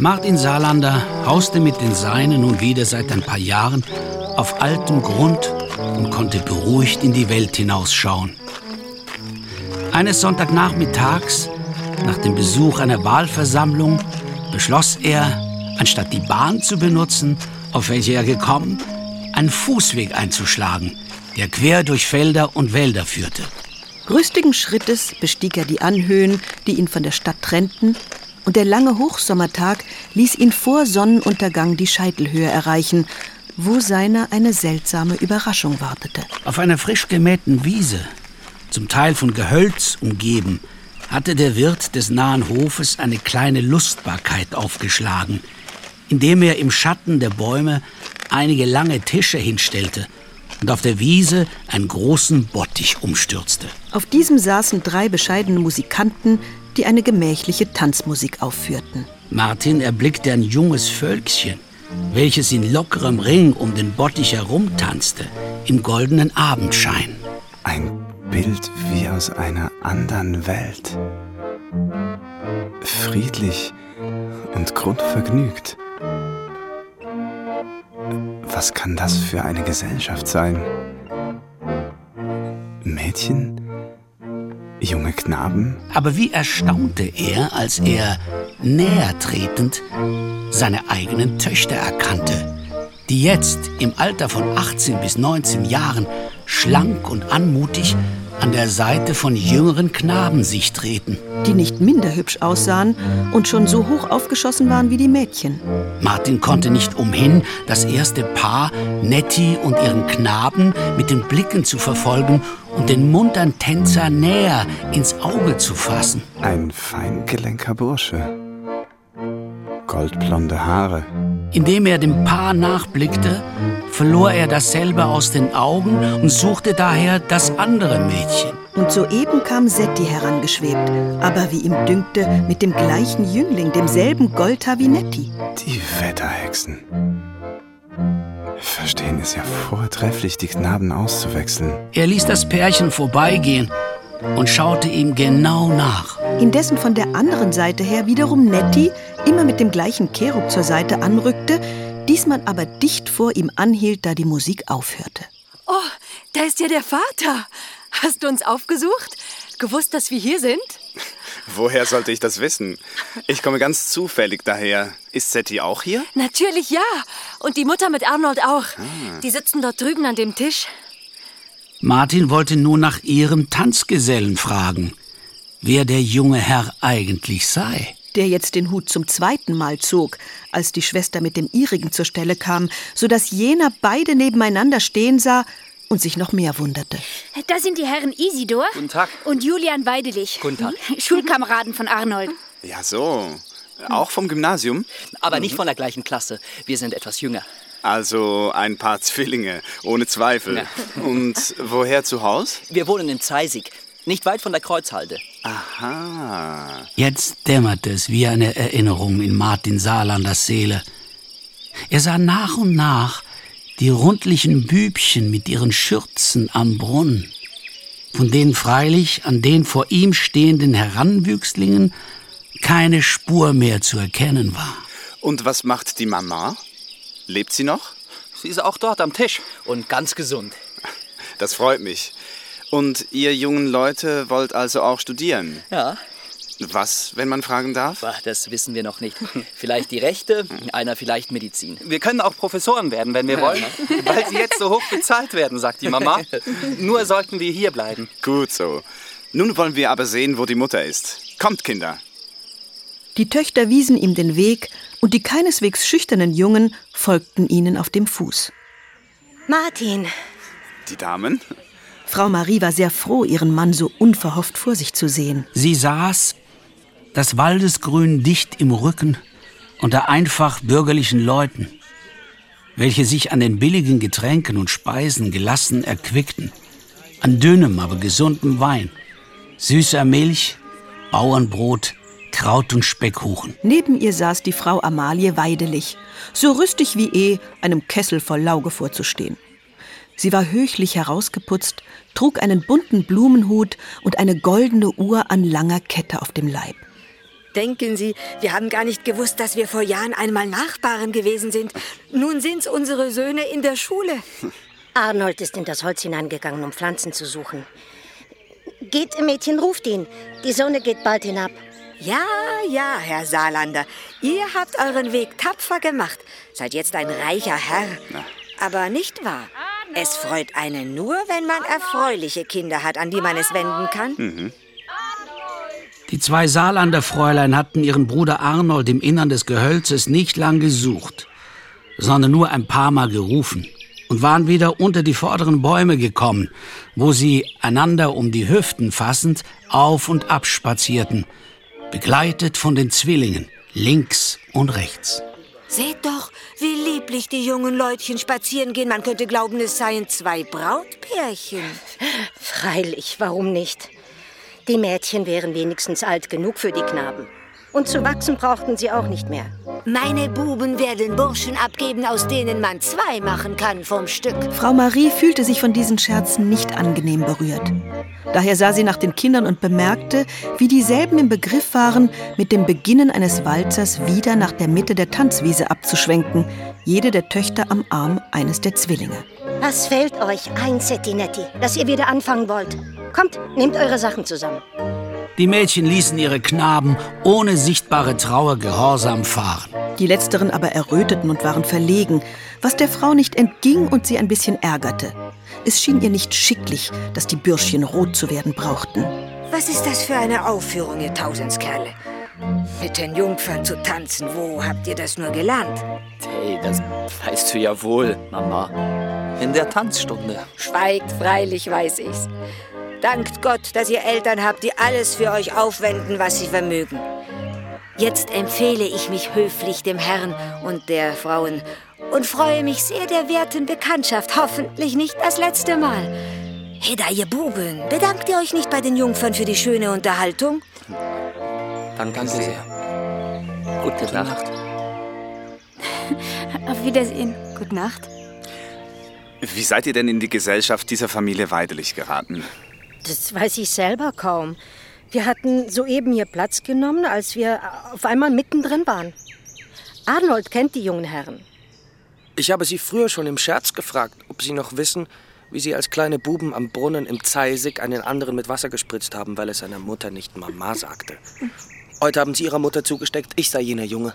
Martin Saarlander hauste mit den Seinen nun wieder seit ein paar Jahren auf altem Grund und konnte beruhigt in die Welt hinausschauen. Eines Sonntagnachmittags, nach dem Besuch einer Wahlversammlung, beschloss er, anstatt die Bahn zu benutzen, auf welche er gekommen, einen Fußweg einzuschlagen, der quer durch Felder und Wälder führte. Rüstigen Schrittes bestieg er die Anhöhen, die ihn von der Stadt trennten, und der lange Hochsommertag ließ ihn vor Sonnenuntergang die Scheitelhöhe erreichen, wo seiner eine seltsame Überraschung wartete. Auf einer frisch gemähten Wiese, zum Teil von Gehölz umgeben, hatte der Wirt des nahen Hofes eine kleine Lustbarkeit aufgeschlagen, indem er im Schatten der Bäume einige lange Tische hinstellte und auf der Wiese einen großen Bottich umstürzte. Auf diesem saßen drei bescheidene Musikanten, die eine gemächliche Tanzmusik aufführten. Martin erblickte ein junges Völkchen, welches in lockerem Ring um den Bottich herumtanzte, im goldenen Abendschein. Ein Bild wie aus einer anderen Welt. Friedlich und grundvergnügt. Was kann das für eine Gesellschaft sein? Mädchen? Junge Knaben? Aber wie erstaunte er, als er, näher tretend, seine eigenen Töchter erkannte, die jetzt im Alter von 18 bis 19 Jahren schlank und anmutig an der Seite von jüngeren Knaben sich treten. Die nicht minder hübsch aussahen und schon so hoch aufgeschossen waren wie die Mädchen. Martin konnte nicht umhin, das erste Paar, Nettie und ihren Knaben, mit den Blicken zu verfolgen und den muntern Tänzer näher ins Auge zu fassen. Ein feingelenker Bursche. Goldblonde Haare. Indem er dem Paar nachblickte, verlor er dasselbe aus den Augen und suchte daher das andere Mädchen. Und soeben kam Setti herangeschwebt, aber wie ihm dünkte, mit dem gleichen Jüngling, demselben Goldhaar wie Netti. Die Wetterhexen. Verstehen es ja vortrefflich, die Knaben auszuwechseln. Er ließ das Pärchen vorbeigehen und schaute ihm genau nach. Indessen von der anderen Seite her wiederum Netti immer mit dem gleichen Cherub zur Seite anrückte, diesmal aber dicht vor ihm anhielt, da die Musik aufhörte. Oh, da ist ja der Vater. Hast du uns aufgesucht? Gewusst, dass wir hier sind? Woher sollte ich das wissen? Ich komme ganz zufällig daher. Ist Setti auch hier? Natürlich ja. Und die Mutter mit Arnold auch. Ah. Die sitzen dort drüben an dem Tisch. Martin wollte nun nach ihrem Tanzgesellen fragen, wer der junge Herr eigentlich sei. Der jetzt den Hut zum zweiten Mal zog, als die Schwester mit dem ihrigen zur Stelle kam, so dass jener beide nebeneinander stehen sah und sich noch mehr wunderte. Das sind die Herren Isidor Guten Tag. und Julian Weidelich. Guten Tag. Schulkameraden von Arnold. Ja, so. Auch vom Gymnasium? Aber nicht von der gleichen Klasse. Wir sind etwas jünger. Also ein paar Zwillinge, ohne Zweifel. Ja. Und woher zu Haus? Wir wohnen in Zeisig, nicht weit von der Kreuzhalde. Aha. Jetzt dämmerte es wie eine Erinnerung in Martin Saarlanders Seele. Er sah nach und nach die rundlichen Bübchen mit ihren Schürzen am Brunnen, von denen freilich an den vor ihm stehenden Heranwüchslingen keine Spur mehr zu erkennen war. Und was macht die Mama? Lebt sie noch? Sie ist auch dort am Tisch und ganz gesund. Das freut mich. Und ihr jungen Leute wollt also auch studieren? Ja, Was, wenn man fragen darf? das wissen wir noch nicht. Vielleicht die Rechte, einer vielleicht Medizin. Wir können auch Professoren werden, wenn wir wollen, weil sie jetzt so hoch bezahlt werden, sagt die Mama. Nur sollten wir hier bleiben. Gut so. Nun wollen wir aber sehen, wo die Mutter ist. Kommt, Kinder. Die Töchter wiesen ihm den Weg, und die keineswegs schüchternen Jungen folgten ihnen auf dem Fuß. Martin, Die Damen? Frau Marie war sehr froh, ihren Mann so unverhofft vor sich zu sehen. Sie saß, das Waldesgrün dicht im Rücken, unter einfach bürgerlichen Leuten, welche sich an den billigen Getränken und Speisen gelassen erquickten, an dünnem, aber gesundem Wein, süßer Milch, Bauernbrot, Kraut und Speckkuchen. Neben ihr saß die Frau Amalie Weidelich, so rüstig wie eh, einem Kessel voll Lauge vorzustehen. Sie war höchlich herausgeputzt, trug einen bunten Blumenhut und eine goldene Uhr an langer Kette auf dem Leib. Denken Sie, wir haben gar nicht gewusst, dass wir vor Jahren einmal Nachbarn gewesen sind. Nun sind's unsere Söhne in der Schule. Arnold ist in das Holz hineingegangen, um Pflanzen zu suchen. Geht, Mädchen, ruft ihn. Die Sonne geht bald hinab. Ja, ja, Herr Saarlander. Ihr habt euren Weg tapfer gemacht. Seid jetzt ein reicher Herr. Aber nicht wahr? Es freut einen nur, wenn man erfreuliche Kinder hat, an die man es wenden kann. Die zwei Saarlander Fräulein hatten ihren Bruder Arnold im Innern des Gehölzes nicht lang gesucht, sondern nur ein paar Mal gerufen und waren wieder unter die vorderen Bäume gekommen, wo sie, einander um die Hüften fassend, auf und ab spazierten, begleitet von den Zwillingen, links und rechts. Seht doch, wie lieblich die jungen Leutchen spazieren gehen. Man könnte glauben, es seien zwei Brautpärchen. Freilich, warum nicht? Die Mädchen wären wenigstens alt genug für die Knaben. Und zu wachsen brauchten sie auch nicht mehr. Meine Buben werden Burschen abgeben, aus denen man zwei machen kann vom Stück. Frau Marie fühlte sich von diesen Scherzen nicht angenehm berührt. Daher sah sie nach den Kindern und bemerkte, wie dieselben im Begriff waren, mit dem Beginnen eines Walzers wieder nach der Mitte der Tanzwiese abzuschwenken, jede der Töchter am Arm eines der Zwillinge. Was fällt euch ein, Settinetti, dass ihr wieder anfangen wollt? Kommt, nehmt eure Sachen zusammen. Die Mädchen ließen ihre Knaben ohne sichtbare Trauer gehorsam fahren. Die letzteren aber erröteten und waren verlegen, was der Frau nicht entging und sie ein bisschen ärgerte. Es schien ihr nicht schicklich, dass die Bürschchen rot zu werden brauchten. Was ist das für eine Aufführung, ihr Tausendskerle? Mit den Jungfern zu tanzen, wo habt ihr das nur gelernt? Hey, das weißt du ja wohl, Mama. In der Tanzstunde. Schweigt, freilich weiß ich's. Dankt Gott, dass ihr Eltern habt, die alles für euch aufwenden, was sie vermögen. Jetzt empfehle ich mich höflich dem Herrn und der Frauen und freue mich sehr der werten Bekanntschaft, hoffentlich nicht das letzte Mal. Heda, ihr Buben, bedankt ihr euch nicht bei den Jungfern für die schöne Unterhaltung? Danke sehr. Gute Nacht. Auf Wiedersehen. Gute Nacht. Wie seid ihr denn in die Gesellschaft dieser Familie Weidelich geraten? Das weiß ich selber kaum. Wir hatten soeben hier Platz genommen, als wir auf einmal mittendrin waren. Arnold kennt die jungen Herren. Ich habe Sie früher schon im Scherz gefragt, ob Sie noch wissen, wie Sie als kleine Buben am Brunnen im Zeisig einen anderen mit Wasser gespritzt haben, weil es seiner Mutter nicht Mama sagte. Heute haben Sie Ihrer Mutter zugesteckt, ich sei jener Junge.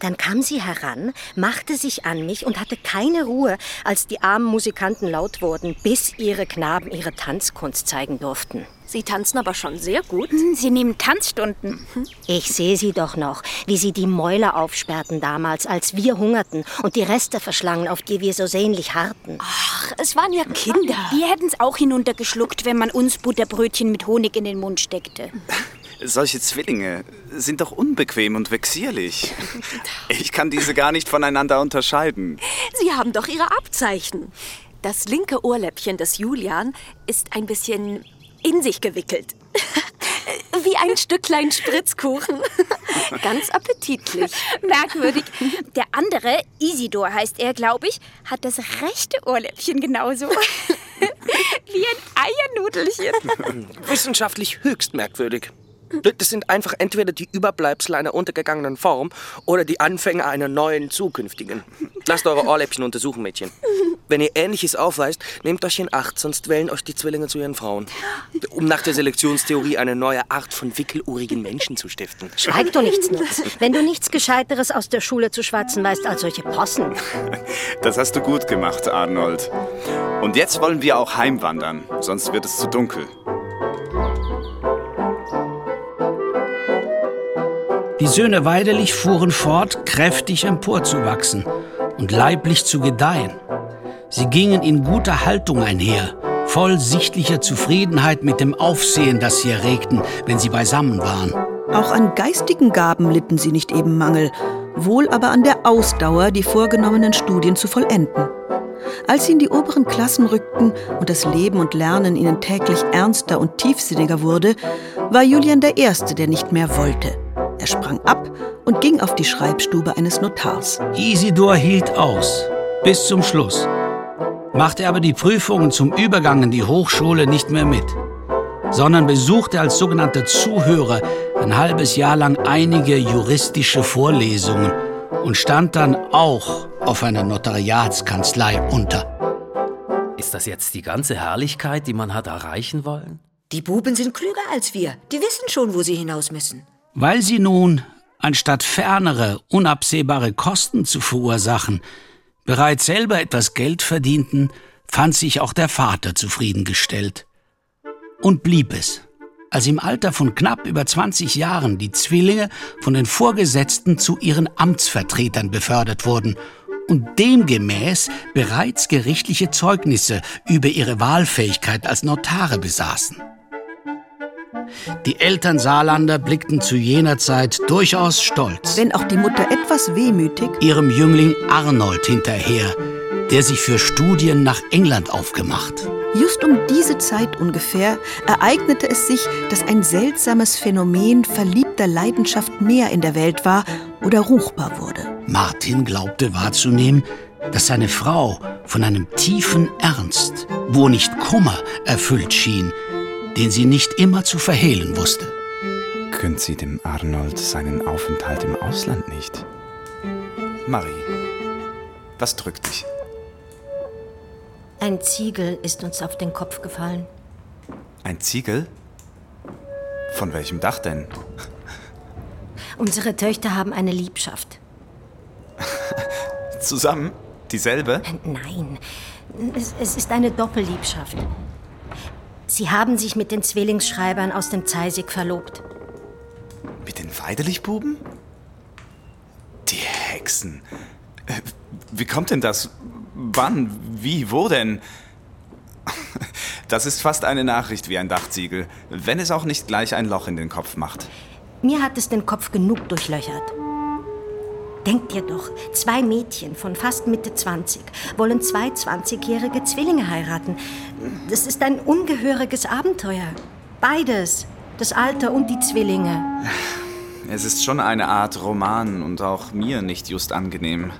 Dann kam sie heran, machte sich an mich und hatte keine Ruhe, als die armen Musikanten laut wurden, bis ihre Knaben ihre Tanzkunst zeigen durften. Sie tanzen aber schon sehr gut. Sie nehmen Tanzstunden. Ich sehe sie doch noch, wie sie die Mäuler aufsperrten damals, als wir hungerten und die Reste verschlangen, auf die wir so sehnlich harrten. Ach, es waren ja Kinder. Wir hätten es auch hinuntergeschluckt, wenn man uns Butterbrötchen mit Honig in den Mund steckte. Solche Zwillinge sind doch unbequem und vexierlich. Ich kann diese gar nicht voneinander unterscheiden. Sie haben doch ihre Abzeichen. Das linke Ohrläppchen des Julian ist ein bisschen in sich gewickelt. Wie ein Stücklein Spritzkuchen. Ganz appetitlich. Merkwürdig. Der andere, Isidor heißt er, glaube ich, hat das rechte Ohrläppchen genauso. Wie ein Eiernudelchen. Wissenschaftlich höchst merkwürdig. Das sind einfach entweder die Überbleibsel einer untergegangenen Form oder die Anfänge einer neuen zukünftigen. Lasst eure Ohrläppchen untersuchen, Mädchen. Wenn ihr Ähnliches aufweist, nehmt euch in Acht, sonst wählen euch die Zwillinge zu ihren Frauen. Um nach der Selektionstheorie eine neue Art von wickelohrigen Menschen zu stiften. Schweig du nichts nutz, wenn du nichts Gescheiteres aus der Schule zu schwatzen weißt als solche Possen. Das hast du gut gemacht, Arnold. Und jetzt wollen wir auch heimwandern, sonst wird es zu dunkel. Die Söhne Weidelich fuhren fort, kräftig emporzuwachsen und leiblich zu gedeihen. Sie gingen in guter Haltung einher, voll sichtlicher Zufriedenheit mit dem Aufsehen, das sie erregten, wenn sie beisammen waren. Auch an geistigen Gaben litten sie nicht eben Mangel, wohl aber an der Ausdauer, die vorgenommenen Studien zu vollenden. Als sie in die oberen Klassen rückten und das Leben und Lernen ihnen täglich ernster und tiefsinniger wurde, war Julian der Erste, der nicht mehr wollte. Er sprang ab und ging auf die Schreibstube eines Notars. Isidor hielt aus, bis zum Schluss, machte aber die Prüfungen zum Übergang in die Hochschule nicht mehr mit. sondern besuchte als sogenannter Zuhörer ein halbes Jahr lang einige juristische Vorlesungen und stand dann auch auf einer Notariatskanzlei unter. Ist das jetzt die ganze Herrlichkeit, die man hat erreichen wollen? Die Buben sind klüger als wir. Die wissen schon, wo sie hinaus müssen. Weil sie nun, anstatt fernere, unabsehbare Kosten zu verursachen, bereits selber etwas Geld verdienten, fand sich auch der Vater zufriedengestellt. Und blieb es, als im Alter von knapp über 20 Jahren die Zwillinge von den Vorgesetzten zu ihren Amtsvertretern befördert wurden und demgemäß bereits gerichtliche Zeugnisse über ihre Wahlfähigkeit als Notare besaßen. Die Eltern Saarlander blickten zu jener Zeit durchaus stolz. Wenn auch die Mutter etwas wehmütig. Ihrem Jüngling Arnold hinterher, der sich für Studien nach England aufgemacht. Just um diese Zeit ungefähr ereignete es sich, dass ein seltsames Phänomen verliebter Leidenschaft mehr in der Welt war oder ruchbar wurde. Martin glaubte wahrzunehmen, dass seine Frau von einem tiefen Ernst, wo nicht Kummer, erfüllt schien, den sie nicht immer zu verhehlen wusste. Gönnt sie dem Arnold seinen Aufenthalt im Ausland nicht? Marie, was drückt dich? Ein Ziegel ist uns auf den Kopf gefallen. Ein Ziegel? Von welchem Dach denn? Unsere Töchter haben eine Liebschaft. Zusammen? Dieselbe? Nein, es, es ist eine Doppelliebschaft. Sie haben sich mit den Zwillingsschreibern aus dem Zeisig verlobt. Mit den Weidelich-Buben? Die Hexen. Äh, Wie kommt denn das? Wann? Wie? Wo denn? Das ist fast eine Nachricht wie ein Dachziegel, wenn es auch nicht gleich ein Loch in den Kopf macht. Mir hat es den Kopf genug durchlöchert. Denk dir doch, zwei Mädchen von fast Mitte 20 wollen zwei 20-jährige Zwillinge heiraten. Das ist ein ungehöriges Abenteuer. Beides, das Alter und die Zwillinge. Es ist schon eine Art Roman und auch mir nicht just angenehm.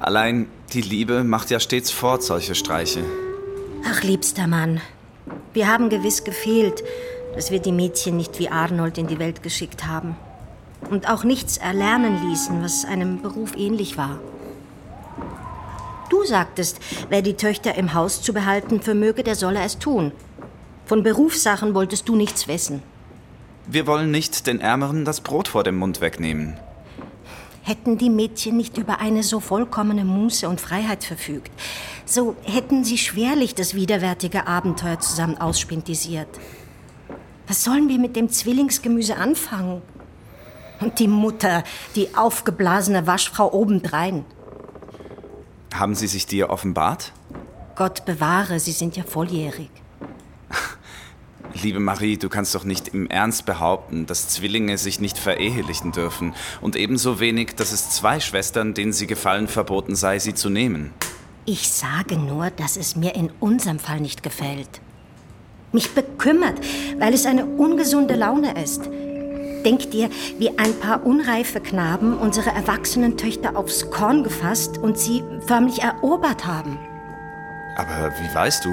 Allein die Liebe macht ja stets fort solche Streiche. Ach, liebster Mann, wir haben gewiss gefehlt, dass wir die Mädchen nicht wie Arnold in die Welt geschickt haben. Und auch nichts erlernen ließen, was einem Beruf ähnlich war. Du sagtest, wer die Töchter im Haus zu behalten vermöge, der solle es tun. Von Berufssachen wolltest du nichts wissen. Wir wollen nicht den Ärmeren das Brot vor dem Mund wegnehmen. Hätten die Mädchen nicht über eine so vollkommene Muße und Freiheit verfügt, so hätten sie schwerlich das widerwärtige Abenteuer zusammen ausspintisiert. Was sollen wir mit dem Zwillingsgemüse anfangen? Und die Mutter, die aufgeblasene Waschfrau obendrein. Haben sie sich dir offenbart? Gott bewahre, sie sind ja volljährig. Liebe Marie, du kannst doch nicht im Ernst behaupten, dass Zwillinge sich nicht verehelichen dürfen und ebenso wenig, dass es zwei Schwestern, denen sie gefallen, verboten sei, sie zu nehmen. Ich sage nur, dass es mir in unserem Fall nicht gefällt. Mich bekümmert, weil es eine ungesunde Laune ist. Denk dir, wie ein paar unreife Knaben unsere erwachsenen Töchter aufs Korn gefasst und sie förmlich erobert haben. Aber wie weißt du?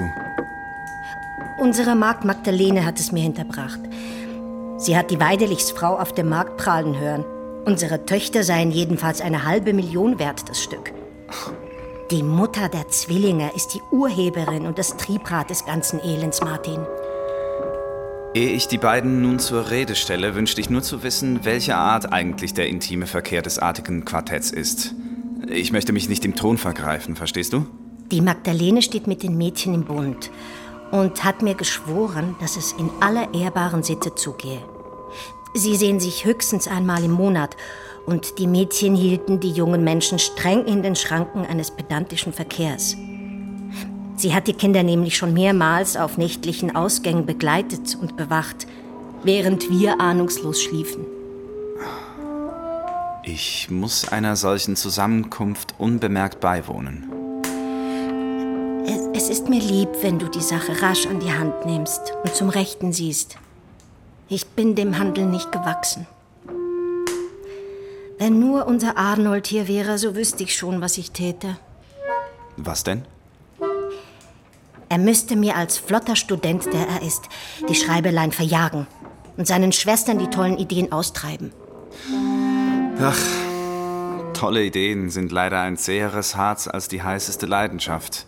Unsere Magd Magdalene hat es mir hinterbracht. Sie hat die Weidelichsfrau auf dem Markt prahlen hören. Unsere Töchter seien jedenfalls eine halbe Million wert, das Stück. Die Mutter der Zwillinge ist die Urheberin und das Triebrad des ganzen Elends, Martin. Ehe ich die beiden nun zur Rede stelle, wünschte ich nur zu wissen, welche Art eigentlich der intime Verkehr des artigen Quartetts ist. Ich möchte mich nicht im Ton vergreifen, verstehst du? Die Magdalene steht mit den Mädchen im Bund und hat mir geschworen, dass es in aller ehrbaren Sitte zugehe. Sie sehen sich höchstens einmal im Monat und die Mädchen hielten die jungen Menschen streng in den Schranken eines pedantischen Verkehrs. Sie hat die Kinder nämlich schon mehrmals auf nächtlichen Ausgängen begleitet und bewacht, während wir ahnungslos schliefen. Ich muss einer solchen Zusammenkunft unbemerkt beiwohnen. Es, ist mir lieb, wenn du die Sache rasch an die Hand nimmst und zum Rechten siehst. Ich bin dem Handel nicht gewachsen. Wenn nur unser Arnold hier wäre, so wüsste ich schon, was ich täte. Was denn? Er müsste mir als flotter Student, der er ist, die Schreibelein verjagen und seinen Schwestern die tollen Ideen austreiben. Ach, tolle Ideen sind leider ein zäheres Harz als die heißeste Leidenschaft.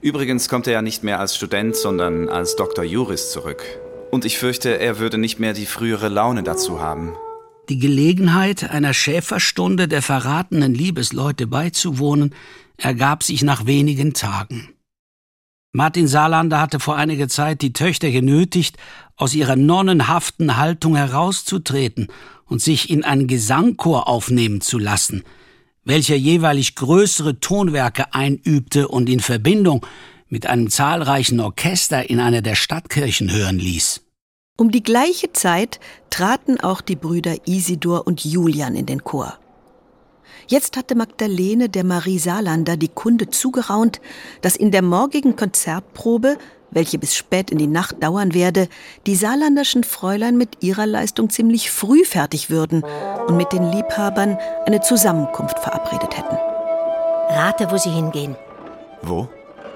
Übrigens kommt er ja nicht mehr als Student, sondern als Dr. Juris zurück. Und ich fürchte, er würde nicht mehr die frühere Laune dazu haben. Die Gelegenheit, einer Schäferstunde der verratenen Liebesleute beizuwohnen, ergab sich nach wenigen Tagen. Martin Saarlander hatte vor einiger Zeit die Töchter genötigt, aus ihrer nonnenhaften Haltung herauszutreten und sich in einen Gesangchor aufnehmen zu lassen, welcher jeweilig größere Tonwerke einübte und in Verbindung mit einem zahlreichen Orchester in einer der Stadtkirchen hören ließ. Um die gleiche Zeit traten auch die Brüder Isidor und Julian in den Chor. Jetzt hatte Magdalene der Marie Saarlander die Kunde zugeraunt, dass in der morgigen Konzertprobe, welche bis spät in die Nacht dauern werde, die saarlanderschen Fräulein mit ihrer Leistung ziemlich früh fertig würden und mit den Liebhabern eine Zusammenkunft verabredet hätten. Rate, wo sie hingehen. Wo?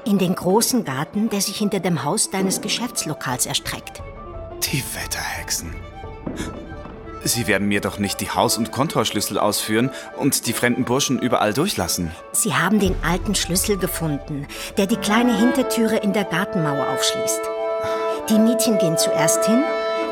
In den großen Garten, der sich hinter dem Haus deines Geschäftslokals erstreckt. Die Wetterhexen. Sie werden mir doch nicht die Haus- und Kontorschlüssel ausführen und die fremden Burschen überall durchlassen. Sie haben den alten Schlüssel gefunden, der die kleine Hintertüre in der Gartenmauer aufschließt. Die Mädchen gehen zuerst hin,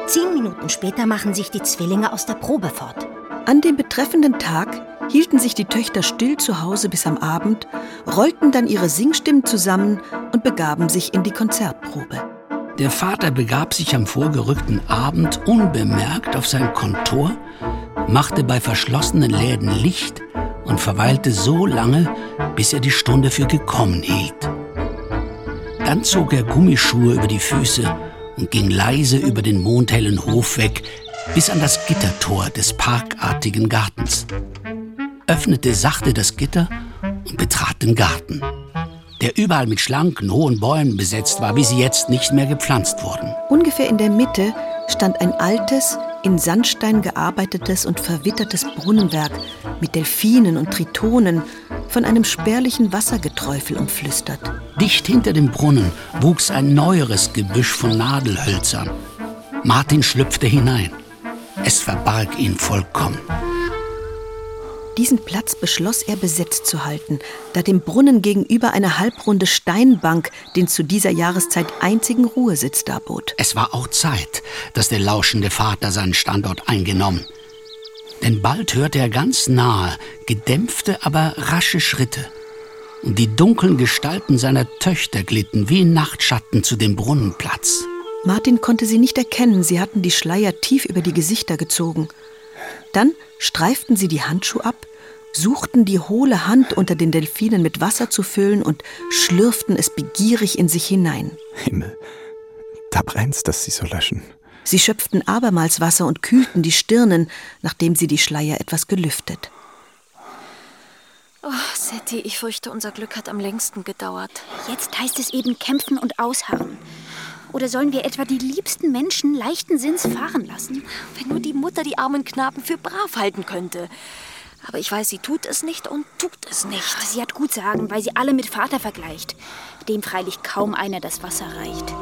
zehn Minuten später machen sich die Zwillinge aus der Probe fort. An dem betreffenden Tag hielten sich die Töchter still zu Hause bis am Abend, rollten dann ihre Singstimmen zusammen und begaben sich in die Konzertprobe. Der Vater begab sich am vorgerückten Abend unbemerkt auf sein Kontor, machte bei verschlossenen Läden Licht und verweilte so lange, bis er die Stunde für gekommen hielt. Dann zog er Gummischuhe über die Füße und ging leise über den mondhellen Hof weg bis an das Gittertor des parkartigen Gartens, öffnete sachte das Gitter und betrat den Garten der überall mit schlanken, hohen Bäumen besetzt war, wie sie jetzt nicht mehr gepflanzt wurden. Ungefähr in der Mitte stand ein altes, in Sandstein gearbeitetes und verwittertes Brunnenwerk mit Delfinen und Tritonen, von einem spärlichen Wassergeträufel umflüstert. Dicht hinter dem Brunnen wuchs ein neueres Gebüsch von Nadelhölzern. Martin schlüpfte hinein. Es verbarg ihn vollkommen. Diesen Platz beschloss er besetzt zu halten, da dem Brunnen gegenüber eine halbrunde Steinbank den zu dieser Jahreszeit einzigen Ruhesitz darbot. Es war auch Zeit, dass der lauschende Vater seinen Standort eingenommen. Denn bald hörte er ganz nahe, gedämpfte, aber rasche Schritte. Und die dunklen Gestalten seiner Töchter glitten wie Nachtschatten zu dem Brunnenplatz. Martin konnte sie nicht erkennen, sie hatten die Schleier tief über die Gesichter gezogen. Dann streiften sie die Handschuhe ab, suchten die hohle Hand unter den Delfinen mit Wasser zu füllen und schlürften es begierig in sich hinein. Himmel, da brennt's, dass sie so löschen. Sie schöpften abermals Wasser und kühlten die Stirnen, nachdem sie die Schleier etwas gelüftet. Oh, Setti, ich fürchte, unser Glück hat am längsten gedauert. Jetzt heißt es eben kämpfen und ausharren. Oder sollen wir etwa die liebsten Menschen leichten Sinns fahren lassen? Wenn nur die Mutter die armen Knaben für brav halten könnte. Aber ich weiß, sie tut es nicht und tut es nicht. Sie hat gut sagen, weil sie alle mit Vater vergleicht, dem freilich kaum einer das Wasser reicht.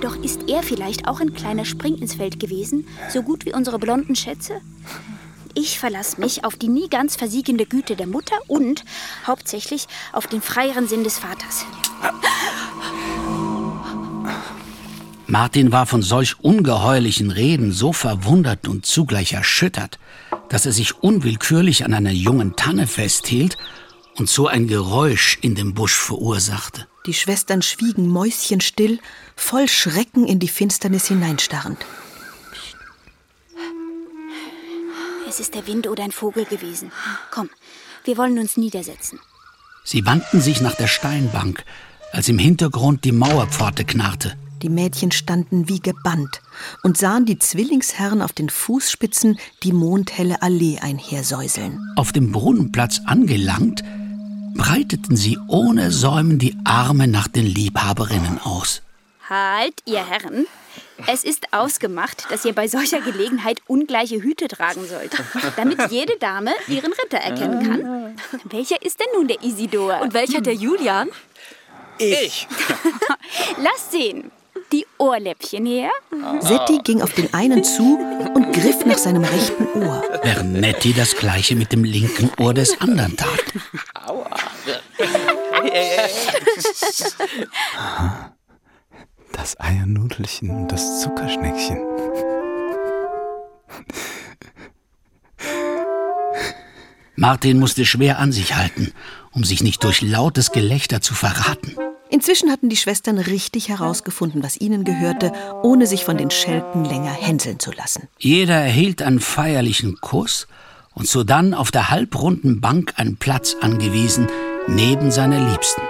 Doch ist er vielleicht auch ein kleiner Spring ins Feld gewesen, so gut wie unsere blonden Schätze? Ich verlasse mich auf die nie ganz versiegende Güte der Mutter und hauptsächlich auf den freieren Sinn des Vaters. Martin war von solch ungeheuerlichen Reden so verwundert und zugleich erschüttert, dass er sich unwillkürlich an einer jungen Tanne festhielt und so ein Geräusch in dem Busch verursachte. Die Schwestern schwiegen mäuschenstill, voll Schrecken in die Finsternis hineinstarrend. Es ist der Wind oder ein Vogel gewesen. Komm, wir wollen uns niedersetzen. Sie wandten sich nach der Steinbank, als im Hintergrund die Mauerpforte knarrte. Die Mädchen standen wie gebannt und sahen die Zwillingsherren auf den Fußspitzen die mondhelle Allee einhersäuseln. Auf dem Brunnenplatz angelangt, breiteten sie ohne Säumen die Arme nach den Liebhaberinnen aus. Halt, ihr Herren. Es ist ausgemacht, dass ihr bei solcher Gelegenheit ungleiche Hüte tragen sollt, damit jede Dame ihren Ritter erkennen kann. Welcher ist denn nun der Isidor? Und welcher der Julian? Ich. Lasst sehen. Die Ohrläppchen her. Setti ging auf den einen zu und griff nach seinem rechten Ohr. Während Nettie das gleiche mit dem linken Ohr des anderen tat. Aha. Das Eiernudelchen und das Zuckerschneckchen. Martin musste schwer an sich halten, um sich nicht durch lautes Gelächter zu verraten. Inzwischen hatten die Schwestern richtig herausgefunden, was ihnen gehörte, ohne sich von den Schelken länger hänseln zu lassen. Jeder erhielt einen feierlichen Kuss und sodann auf der halbrunden Bank einen Platz angewiesen, neben seiner Liebsten.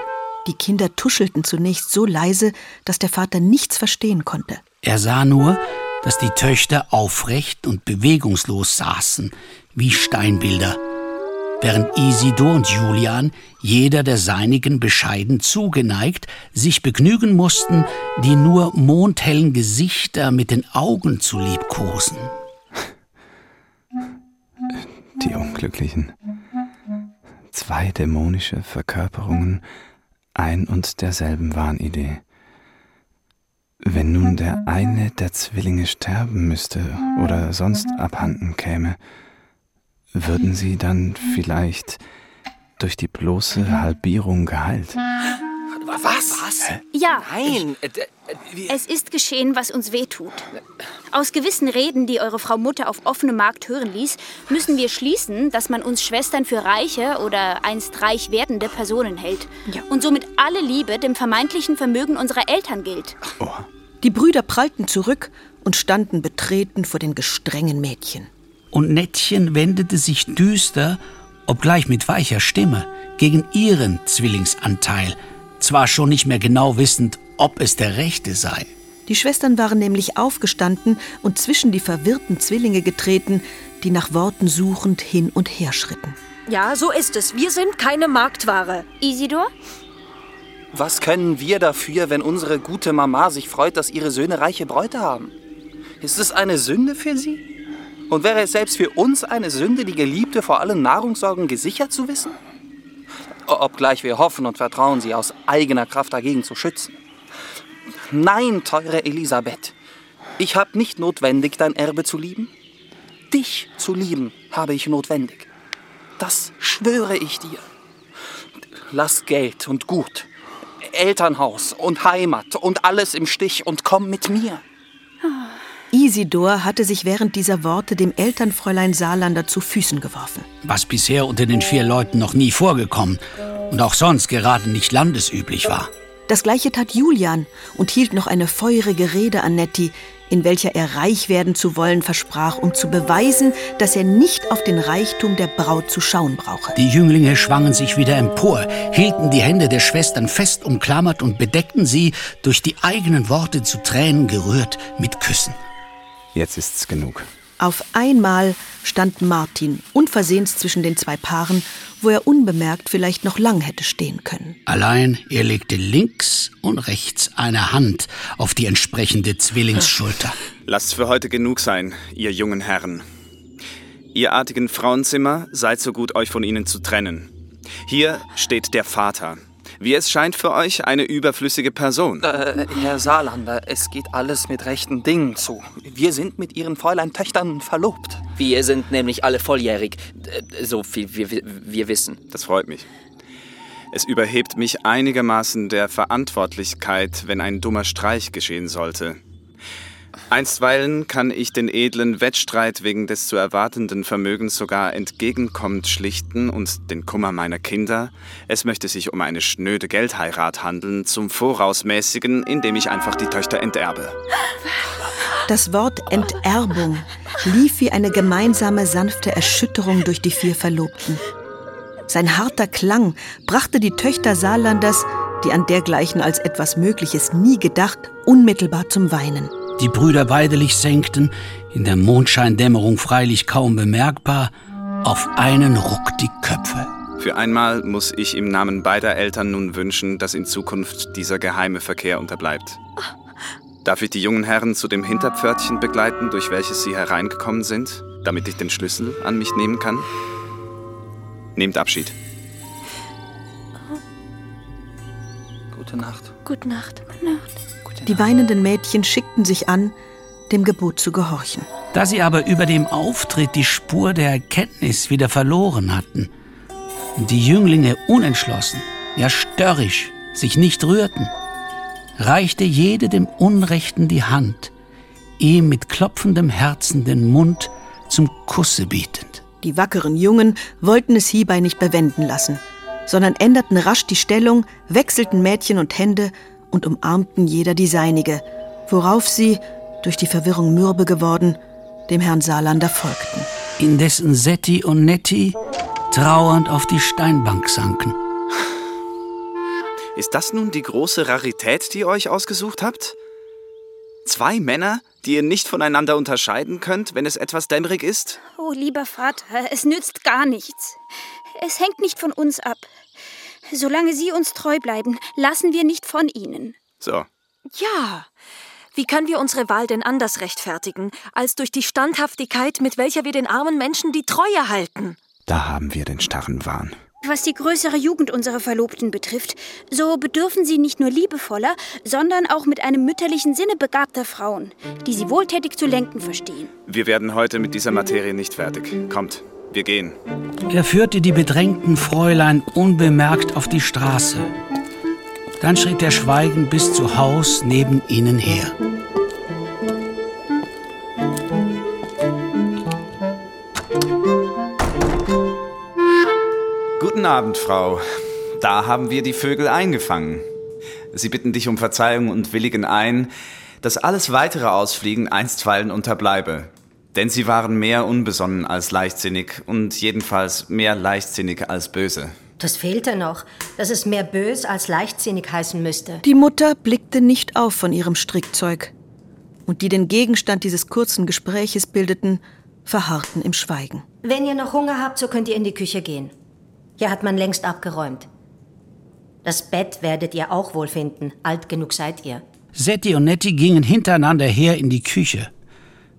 Die Kinder tuschelten zunächst so leise, dass der Vater nichts verstehen konnte. Er sah nur, dass die Töchter aufrecht und bewegungslos saßen, wie Steinbilder, während Isidor und Julian, jeder der seinigen bescheiden zugeneigt, sich begnügen mussten, die nur mondhellen Gesichter mit den Augen zu liebkosen. Die Unglücklichen. Zwei dämonische Verkörperungen ein und derselben Wahnidee. Wenn nun der eine der Zwillinge sterben müsste oder sonst abhanden käme, würden sie dann vielleicht durch die bloße Halbierung geheilt? Was? Was? Ja. Nein. äh, Es ist geschehen, was uns wehtut. Aus gewissen Reden, die eure Frau Mutter auf offenem Markt hören ließ, müssen wir schließen, dass man uns Schwestern für reiche oder einst reich werdende Personen hält. Und somit alle Liebe dem vermeintlichen Vermögen unserer Eltern gilt. Die Brüder prallten zurück und standen betreten vor den gestrengen Mädchen. Und Nettchen wendete sich düster, obgleich mit weicher Stimme, gegen ihren Zwillingsanteil, zwar schon nicht mehr genau wissend, ob es der rechte sei. Die Schwestern waren nämlich aufgestanden und zwischen die verwirrten Zwillinge getreten, die nach Worten suchend hin und her schritten. Ja, so ist es. Wir sind keine Marktware. Isidor? Was können wir dafür, wenn unsere gute Mama sich freut, dass ihre Söhne reiche Bräute haben? Ist es eine Sünde für sie? Und wäre es selbst für uns eine Sünde, die Geliebte vor allen Nahrungssorgen gesichert zu wissen? Obgleich wir hoffen und vertrauen, sie aus eigener Kraft dagegen zu schützen. Nein, teure Elisabeth, ich habe nicht notwendig, dein Erbe zu lieben. Dich zu lieben habe ich notwendig. Das schwöre ich dir. Lass Geld und Gut, Elternhaus und Heimat und alles im Stich und komm mit mir. Isidor hatte sich während dieser Worte dem Elternfräulein Saarlander zu Füßen geworfen. was bisher unter den vier Leuten noch nie vorgekommen und auch sonst gerade nicht landesüblich war. Das gleiche tat Julian und hielt noch eine feurige Rede an Netti, in welcher er reich werden zu wollen versprach, um zu beweisen, dass er nicht auf den Reichtum der Braut zu schauen brauche. Die Jünglinge schwangen sich wieder empor, hielten die Hände der Schwestern fest umklammert und bedeckten sie, durch die eigenen Worte zu Tränen gerührt, mit Küssen. Jetzt ist's genug. Auf einmal stand Martin unversehens zwischen den zwei Paaren, wo er unbemerkt vielleicht noch lang hätte stehen können. Allein er legte links und rechts eine Hand auf die entsprechende Zwillingsschulter. Lasst's für heute genug sein, ihr jungen Herren. Ihr artigen Frauenzimmer, seid so gut, euch von ihnen zu trennen. Hier steht der Vater. Wie es scheint für euch eine überflüssige Person. Äh, Herr Saarlander, es geht alles mit rechten Dingen zu. Wir sind mit Ihren Fräulein Töchtern verlobt. Wir sind nämlich alle volljährig, äh, so viel wir- wir wissen. Das freut mich. Es überhebt mich einigermaßen der Verantwortlichkeit, wenn ein dummer Streich geschehen sollte. Einstweilen kann ich den edlen Wettstreit wegen des zu erwartenden Vermögens sogar entgegenkommend schlichten und den Kummer meiner Kinder, es möchte sich um eine schnöde Geldheirat handeln, zum Vorausmäßigen, indem ich einfach die Töchter enterbe. Das Wort Enterbung lief wie eine gemeinsame sanfte Erschütterung durch die vier Verlobten. Sein harter Klang brachte die Töchter Saarlanders, die an dergleichen als etwas Mögliches nie gedacht, unmittelbar zum Weinen. Die Brüder Weidelich senkten, in der Mondscheindämmerung freilich kaum bemerkbar, auf einen Ruck die Köpfe. Für einmal muss ich im Namen beider Eltern nun wünschen, dass in Zukunft dieser geheime Verkehr unterbleibt. Darf ich die jungen Herren zu dem Hinterpförtchen begleiten, durch welches sie hereingekommen sind, damit ich den Schlüssel an mich nehmen kann? Nehmt Abschied. Gute Nacht. Gute Nacht. Gute Nacht. Die weinenden Mädchen schickten sich an, dem Gebot zu gehorchen. Da sie aber über dem Auftritt die Spur der Erkenntnis wieder verloren hatten und die Jünglinge unentschlossen, ja störrisch, sich nicht rührten, reichte jede dem Unrechten die Hand, ihm mit klopfendem Herzen den Mund zum Kusse bietend. Die wackeren Jungen wollten es hierbei nicht bewenden lassen, sondern änderten rasch die Stellung, wechselten Mädchen und Hände und umarmten jeder die seinige, worauf sie, durch die Verwirrung mürbe geworden, dem Herrn Saarlander folgten. Indessen Setti und Netti trauernd auf die Steinbank sanken. Ist das nun die große Rarität, die ihr euch ausgesucht habt? Zwei Männer, die ihr nicht voneinander unterscheiden könnt, wenn es etwas dämmerig ist? Oh, lieber Vater, es nützt gar nichts. Es hängt nicht von uns ab. Solange Sie uns treu bleiben, lassen wir nicht von Ihnen. So. Ja. Wie können wir unsere Wahl denn anders rechtfertigen, als durch die Standhaftigkeit, mit welcher wir den armen Menschen die Treue halten? Da haben wir den starren Wahn. Was die größere Jugend unserer Verlobten betrifft, so bedürfen sie nicht nur liebevoller, sondern auch mit einem mütterlichen Sinne begabter Frauen, die sie wohltätig zu lenken verstehen. Wir werden heute mit dieser Materie nicht fertig. Kommt, wir gehen. Er führte die bedrängten Fräulein unbemerkt auf die Straße. Dann schritt er schweigend bis zu Haus neben ihnen her. Guten Abend, Frau. Da haben wir die Vögel eingefangen. Sie bitten dich um Verzeihung und willigen ein, dass alles weitere Ausfliegen einstweilen unterbleibe. Denn sie waren mehr unbesonnen als leichtsinnig und jedenfalls mehr leichtsinnig als böse. Das fehlte noch, dass es mehr bös als leichtsinnig heißen müsste. Die Mutter blickte nicht auf von ihrem Strickzeug. Und die den Gegenstand dieses kurzen Gespräches bildeten, verharrten im Schweigen. Wenn ihr noch Hunger habt, so könnt ihr in die Küche gehen. Hier hat man längst abgeräumt. Das Bett werdet ihr auch wohl finden. Alt genug seid ihr. Setti und Netti gingen hintereinander her in die Küche,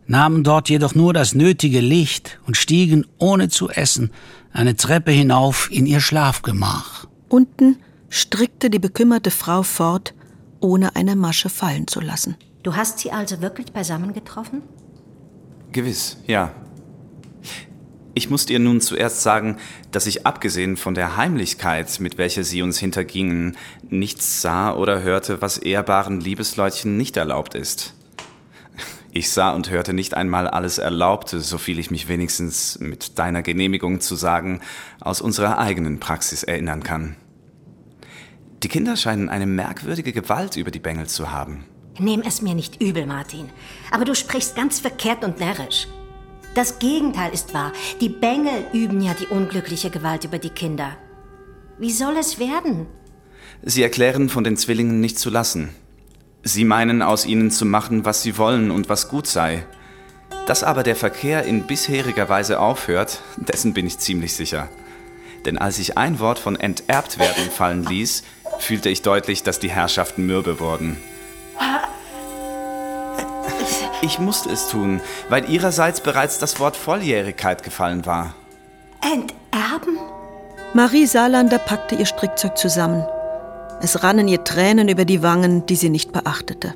nahmen dort jedoch nur das nötige Licht und stiegen, ohne zu essen, eine Treppe hinauf in ihr Schlafgemach. Unten strickte die bekümmerte Frau fort, ohne eine Masche fallen zu lassen. Du hast sie also wirklich beisammen getroffen? Gewiss, ja. Ich musste ihr nun zuerst sagen, dass ich abgesehen von der Heimlichkeit, mit welcher sie uns hintergingen, nichts sah oder hörte, was ehrbaren Liebesleutchen nicht erlaubt ist. Ich sah und hörte nicht einmal alles Erlaubte, so viel ich mich wenigstens mit deiner Genehmigung zu sagen, aus unserer eigenen Praxis erinnern kann. Die Kinder scheinen eine merkwürdige Gewalt über die Bengel zu haben. Nehm es mir nicht übel, Martin. Aber du sprichst ganz verkehrt und närrisch. Das Gegenteil ist wahr. Die Bengel üben ja die unglückliche Gewalt über die Kinder. Wie soll es werden? Sie erklären, von den Zwillingen nicht zu lassen. Sie meinen, aus ihnen zu machen, was sie wollen und was gut sei. Dass aber der Verkehr in bisheriger Weise aufhört, dessen bin ich ziemlich sicher. Denn als ich ein Wort von enterbt werden fallen ließ, fühlte ich deutlich, dass die Herrschaften mürbe wurden. Ich musste es tun, weil ihrerseits bereits das Wort Volljährigkeit gefallen war. Enterben? Marie Saarlander packte ihr Strickzeug zusammen. Es rannen ihr Tränen über die Wangen, die sie nicht beachtete.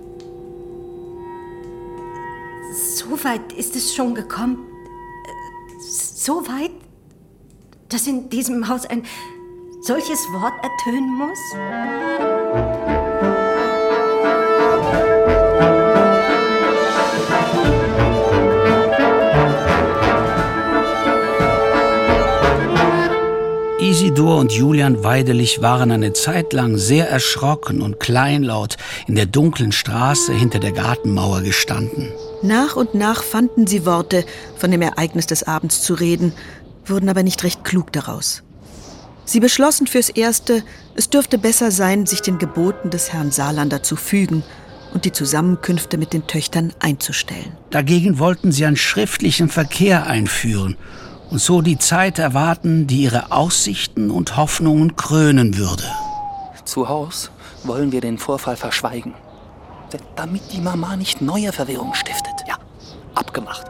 So weit ist es schon gekommen. So weit, dass in diesem Haus ein solches Wort ertönen muss? Isidor und Julian Weidelich waren eine Zeit lang sehr erschrocken und kleinlaut in der dunklen Straße hinter der Gartenmauer gestanden. Nach und nach fanden sie Worte, von dem Ereignis des Abends zu reden, wurden aber nicht recht klug daraus. Sie beschlossen fürs Erste, es dürfte besser sein, sich den Geboten des Herrn Saarlander zu fügen und die Zusammenkünfte mit den Töchtern einzustellen. Dagegen wollten sie einen schriftlichen Verkehr einführen und so die Zeit erwarten, die ihre Aussichten und Hoffnungen krönen würde. Zu Haus wollen wir den Vorfall verschweigen, damit die Mama nicht neue Verwirrung stiftet. Ja, abgemacht.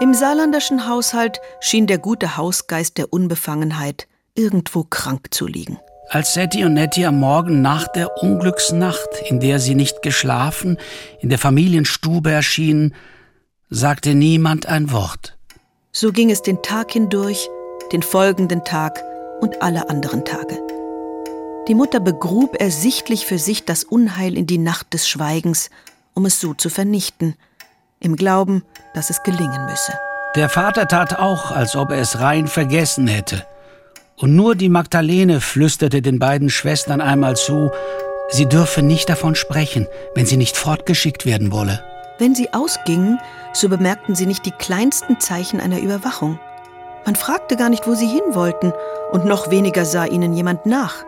Im saarländischen Haushalt schien der gute Hausgeist der Unbefangenheit irgendwo krank zu liegen. Als Setti und Nettie am Morgen nach der Unglücksnacht, in der sie nicht geschlafen, in der Familienstube erschienen, sagte niemand ein Wort. So ging es den Tag hindurch, den folgenden Tag und alle anderen Tage. Die Mutter begrub ersichtlich für sich das Unheil in die Nacht des Schweigens, um es so zu vernichten, im Glauben, dass es gelingen müsse. Der Vater tat auch, als ob er es rein vergessen hätte. Und nur die Magdalene flüsterte den beiden Schwestern einmal zu, sie dürfe nicht davon sprechen, wenn sie nicht fortgeschickt werden wolle. Wenn sie ausgingen, so bemerkten sie nicht die kleinsten Zeichen einer Überwachung. Man fragte gar nicht, wo sie hin wollten, und noch weniger sah ihnen jemand nach.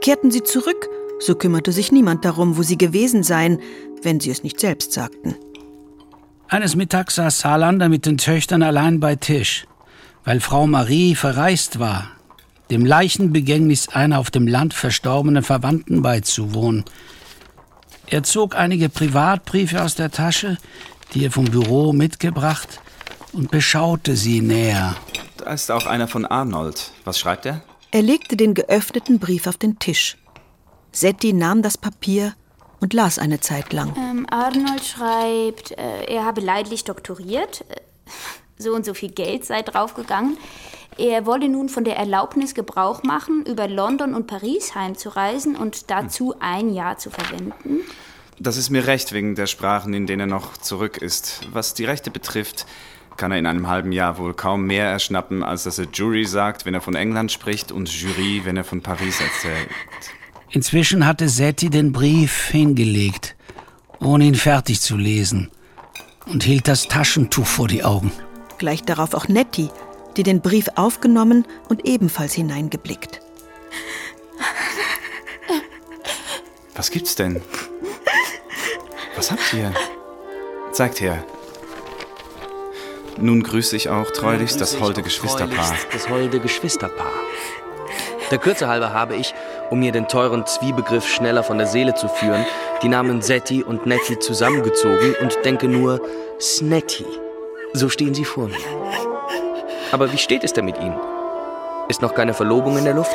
Kehrten sie zurück, so kümmerte sich niemand darum, wo sie gewesen seien, wenn sie es nicht selbst sagten. Eines Mittags saß Salander mit den Töchtern allein bei Tisch, weil Frau Marie verreist war, dem Leichenbegängnis einer auf dem Land verstorbenen Verwandten beizuwohnen. Er zog einige Privatbriefe aus der Tasche, die er vom Büro mitgebracht, und beschaute sie näher. Da ist auch einer von Arnold. Was schreibt er? Er legte den geöffneten Brief auf den Tisch. Setti nahm das Papier und las eine Zeit lang. Ähm, Arnold schreibt, äh, er habe leidlich doktoriert, äh, so und so viel Geld sei draufgegangen. Er wolle nun von der Erlaubnis Gebrauch machen, über London und Paris heimzureisen und dazu ein Jahr zu verwenden. Das ist mir recht wegen der Sprachen, in denen er noch zurück ist. Was die Rechte betrifft, kann er in einem halben Jahr wohl kaum mehr erschnappen, als dass er Jury sagt, wenn er von England spricht und Jury, wenn er von Paris erzählt. Inzwischen hatte Setti den Brief hingelegt, ohne ihn fertig zu lesen, und hielt das Taschentuch vor die Augen. Gleich darauf auch Nettie, die den Brief aufgenommen und ebenfalls hineingeblickt. Was gibt's denn? Was habt ihr? Zeigt her. Nun grüße ich auch treulichst das holde Geschwisterpaar. Das holde Geschwisterpaar. Der Kürze halber habe ich, um mir den teuren Zwiebegriff schneller von der Seele zu führen, die Namen Setti und Nettie zusammengezogen und denke nur Snetti. So stehen sie vor mir. Aber wie steht es denn mit Ihnen? Ist noch keine Verlobung in der Luft?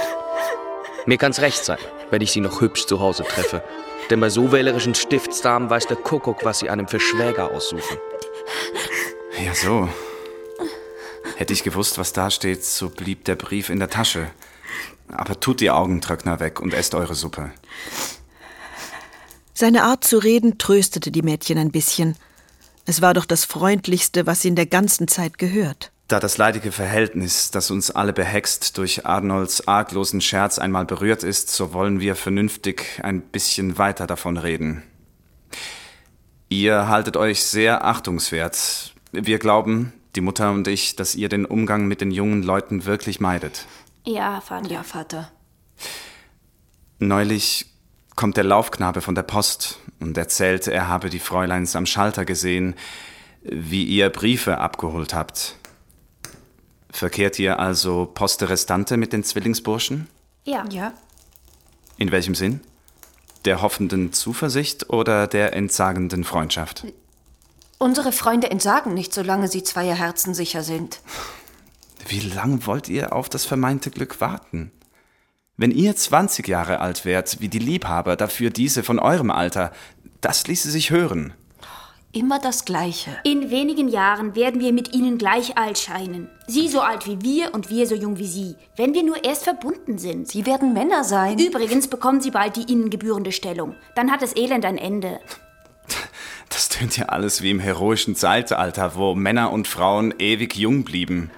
Mir kann's recht sein, wenn ich Sie noch hübsch zu Hause treffe. Denn bei so wählerischen Stiftsdamen weiß der Kuckuck, was sie einem für Schwäger aussuchen. Ja, so. Hätte ich gewusst, was da steht, so blieb der Brief in der Tasche. Aber tut die Augentröckner weg und esst eure Suppe. Seine Art zu reden tröstete die Mädchen ein bisschen. Es war doch das Freundlichste, was sie in der ganzen Zeit gehört. Da das leidige Verhältnis, das uns alle behext, durch Arnolds arglosen Scherz einmal berührt ist, so wollen wir vernünftig ein bisschen weiter davon reden. Ihr haltet euch sehr achtungswert. Wir glauben, die Mutter und ich, dass ihr den Umgang mit den jungen Leuten wirklich meidet. Ja, Vater. Ja, Vater. Neulich kommt der Laufknabe von der Post und erzählt, er habe die Fräuleins am Schalter gesehen, wie ihr Briefe abgeholt habt. Verkehrt ihr also Poste Restante mit den Zwillingsburschen? Ja. Ja. In welchem Sinn? Der hoffenden Zuversicht oder der entsagenden Freundschaft? Unsere Freunde entsagen nicht, solange sie zweier Herzen sicher sind. Wie lange wollt ihr auf das vermeinte Glück warten? Wenn ihr 20 Jahre alt wärt, wie die Liebhaber, dafür diese von eurem Alter, das ließe sich hören. Immer das Gleiche. In wenigen Jahren werden wir mit ihnen gleich alt scheinen. Sie so alt wie wir und wir so jung wie sie. Wenn wir nur erst verbunden sind. Sie werden Männer sein. Übrigens bekommen sie bald die ihnen gebührende Stellung. Dann hat das Elend ein Ende. Das tönt ja alles wie im heroischen Zeitalter, wo Männer und Frauen ewig jung blieben.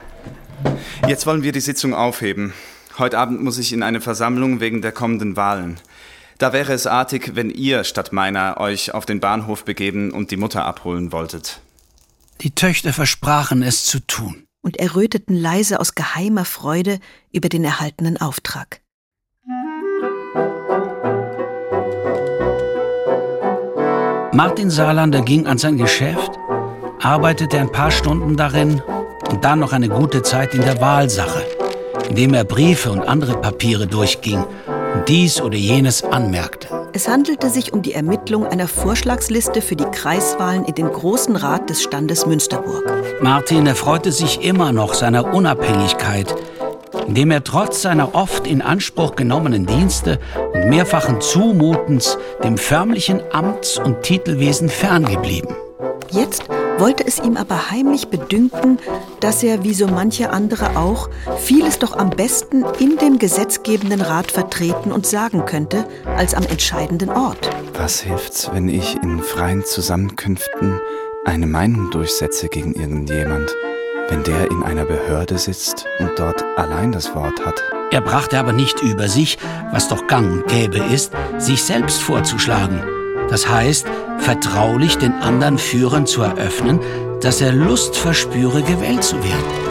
Jetzt wollen wir die Sitzung aufheben. Heute Abend muss ich in eine Versammlung wegen der kommenden Wahlen. Da wäre es artig, wenn ihr statt meiner euch auf den Bahnhof begeben und die Mutter abholen wolltet. Die Töchter versprachen es zu tun. Und erröteten leise aus geheimer Freude über den erhaltenen Auftrag. Martin Saarlander ging an sein Geschäft, arbeitete ein paar Stunden darin und dann noch eine gute Zeit in der Wahlsache, indem er Briefe und andere Papiere durchging dies oder jenes anmerkte. Es handelte sich um die Ermittlung einer Vorschlagsliste für die Kreiswahlen in den Großen Rat des Standes Münsterburg. Martin erfreute sich immer noch seiner Unabhängigkeit, indem er trotz seiner oft in Anspruch genommenen Dienste und mehrfachen Zumutens dem förmlichen Amts- und Titelwesen ferngeblieben. Jetzt wollte es ihm aber heimlich bedünken, dass er, wie so manche andere auch, vieles doch am besten in dem gesetzgebenden Rat vertreten und sagen könnte, als am entscheidenden Ort. Was hilft's, wenn ich in freien Zusammenkünften eine Meinung durchsetze gegen irgendjemand, wenn der in einer Behörde sitzt und dort allein das Wort hat? Er brachte aber nicht über sich, was doch gang und gäbe ist, sich selbst vorzuschlagen. Das heißt, vertraulich den anderen Führern zu eröffnen, dass er Lust verspüre, gewählt zu werden.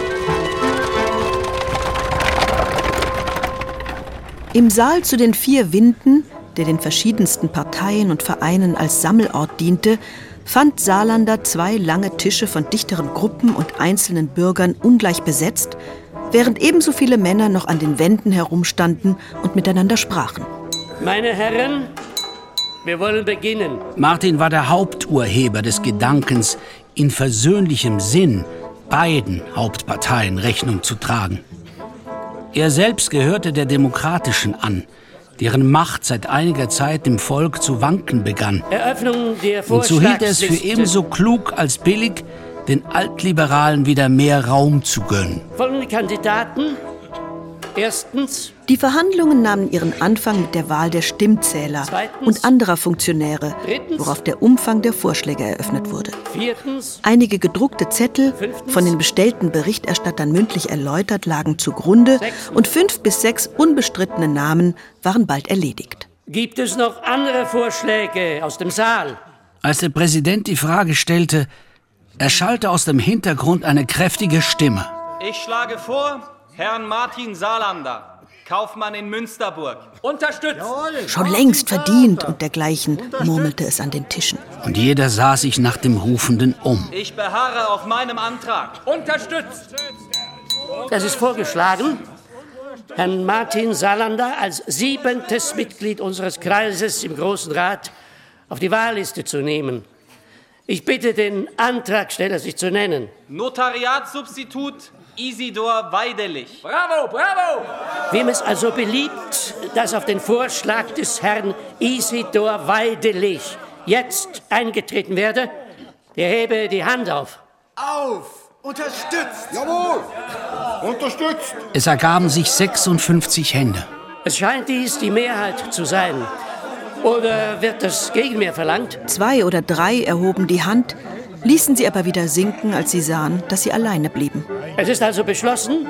Im Saal zu den vier Winden, der den verschiedensten Parteien und Vereinen als Sammelort diente, fand Saarlander zwei lange Tische von dichteren Gruppen und einzelnen Bürgern ungleich besetzt, während ebenso viele Männer noch an den Wänden herumstanden und miteinander sprachen. Meine Herren, wir wollen beginnen. Martin war der Haupturheber des Gedankens, in versöhnlichem Sinn beiden Hauptparteien Rechnung zu tragen. Er selbst gehörte der Demokratischen an, deren Macht seit einiger Zeit dem Volk zu wanken begann. Eröffnung der Und so hielt er es für ebenso klug als billig, den Altliberalen wieder mehr Raum zu gönnen. Folgende Kandidaten. Erstens Die Verhandlungen nahmen ihren Anfang mit der Wahl der Stimmzähler Zweitens. und anderer Funktionäre, Drittens. worauf der Umfang der Vorschläge eröffnet wurde. Viertens. Einige gedruckte Zettel, von den bestellten Berichterstattern mündlich erläutert, lagen zugrunde und fünf bis sechs unbestrittene Namen waren bald erledigt. Gibt es noch andere Vorschläge aus dem Saal? Als der Präsident die Frage stellte, erschallte aus dem Hintergrund eine kräftige Stimme. Ich schlage vor, Herrn Martin Saarlander, Kaufmann in Münsterburg. Unterstützt! Schon längst verdient und dergleichen, murmelte es an den Tischen. Und jeder sah sich nach dem Rufenden um. Ich beharre auf meinem Antrag. Unterstützt! Es ist vorgeschlagen, Herrn Martin Salander als siebentes Mitglied unseres Kreises im Großen Rat auf die Wahlliste zu nehmen. Ich bitte den Antragsteller, sich zu nennen. Notariatssubstitut Isidor Weidelich. Bravo, bravo! Wem es also beliebt, dass auf den Vorschlag des Herrn Isidor Weidelich jetzt eingetreten werde, der hebe die Hand auf. Auf! Unterstützt! Jawohl! Unterstützt! Es ergaben sich 56 Hände. Es scheint dies die Mehrheit zu sein. Oder wird das Gegenmehr verlangt? Zwei oder drei erhoben die Hand, ließen sie aber wieder sinken, als sie sahen, dass sie alleine blieben. Es ist also beschlossen,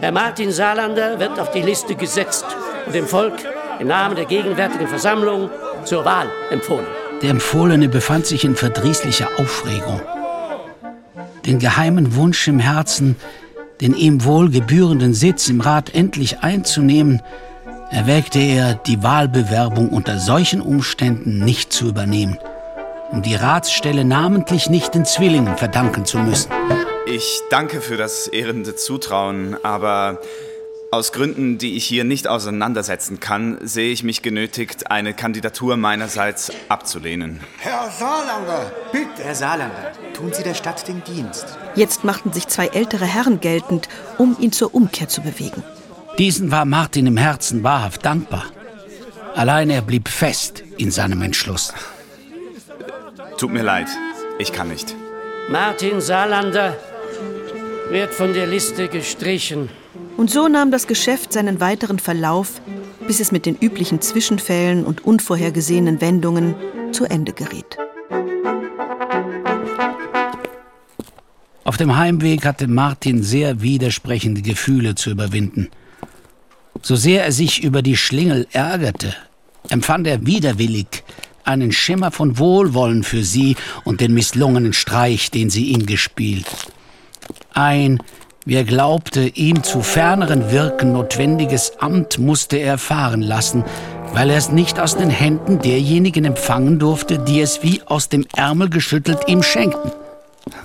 Herr Martin Saarlander wird auf die Liste gesetzt und dem Volk im Namen der gegenwärtigen Versammlung zur Wahl empfohlen. Der Empfohlene befand sich in verdrießlicher Aufregung. Den geheimen Wunsch im Herzen, den ihm wohl gebührenden Sitz im Rat endlich einzunehmen, erwägte er, die Wahlbewerbung unter solchen Umständen nicht zu übernehmen, um die Ratsstelle namentlich nicht den Zwillingen verdanken zu müssen. Ich danke für das ehrende Zutrauen, aber aus Gründen, die ich hier nicht auseinandersetzen kann, sehe ich mich genötigt, eine Kandidatur meinerseits abzulehnen. Herr Saarlander, bitte! Herr Saarlander, tun Sie der Stadt den Dienst. Jetzt machten sich zwei ältere Herren geltend, um ihn zur Umkehr zu bewegen. Diesen war Martin im Herzen wahrhaft dankbar. Allein er blieb fest in seinem Entschluss. Tut mir leid, ich kann nicht. Martin Saarlander wird von der Liste gestrichen. Und so nahm das Geschäft seinen weiteren Verlauf, bis es mit den üblichen Zwischenfällen und unvorhergesehenen Wendungen zu Ende geriet. Auf dem Heimweg hatte Martin sehr widersprechende Gefühle zu überwinden. So sehr er sich über die Schlingel ärgerte, empfand er widerwillig einen Schimmer von Wohlwollen für sie und den misslungenen Streich, den sie ihm gespielt. Ein, er glaubte, ihm zu ferneren Wirken notwendiges Amt musste er fahren lassen, weil er es nicht aus den Händen derjenigen empfangen durfte, die es wie aus dem Ärmel geschüttelt ihm schenkten.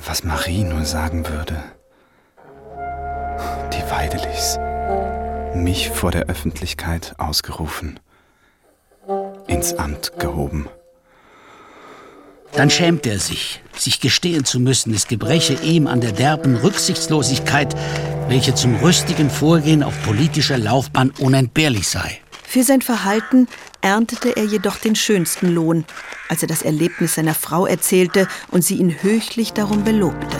Was Marie nur sagen würde. Die Weidelichs. Mich vor der Öffentlichkeit ausgerufen. Ins Amt gehoben. Dann schämte er sich, sich gestehen zu müssen, es gebreche ihm an der derben Rücksichtslosigkeit, welche zum rüstigen Vorgehen auf politischer Laufbahn unentbehrlich sei. Für sein Verhalten erntete er jedoch den schönsten Lohn, als er das Erlebnis seiner Frau erzählte und sie ihn höchlich darum belobte.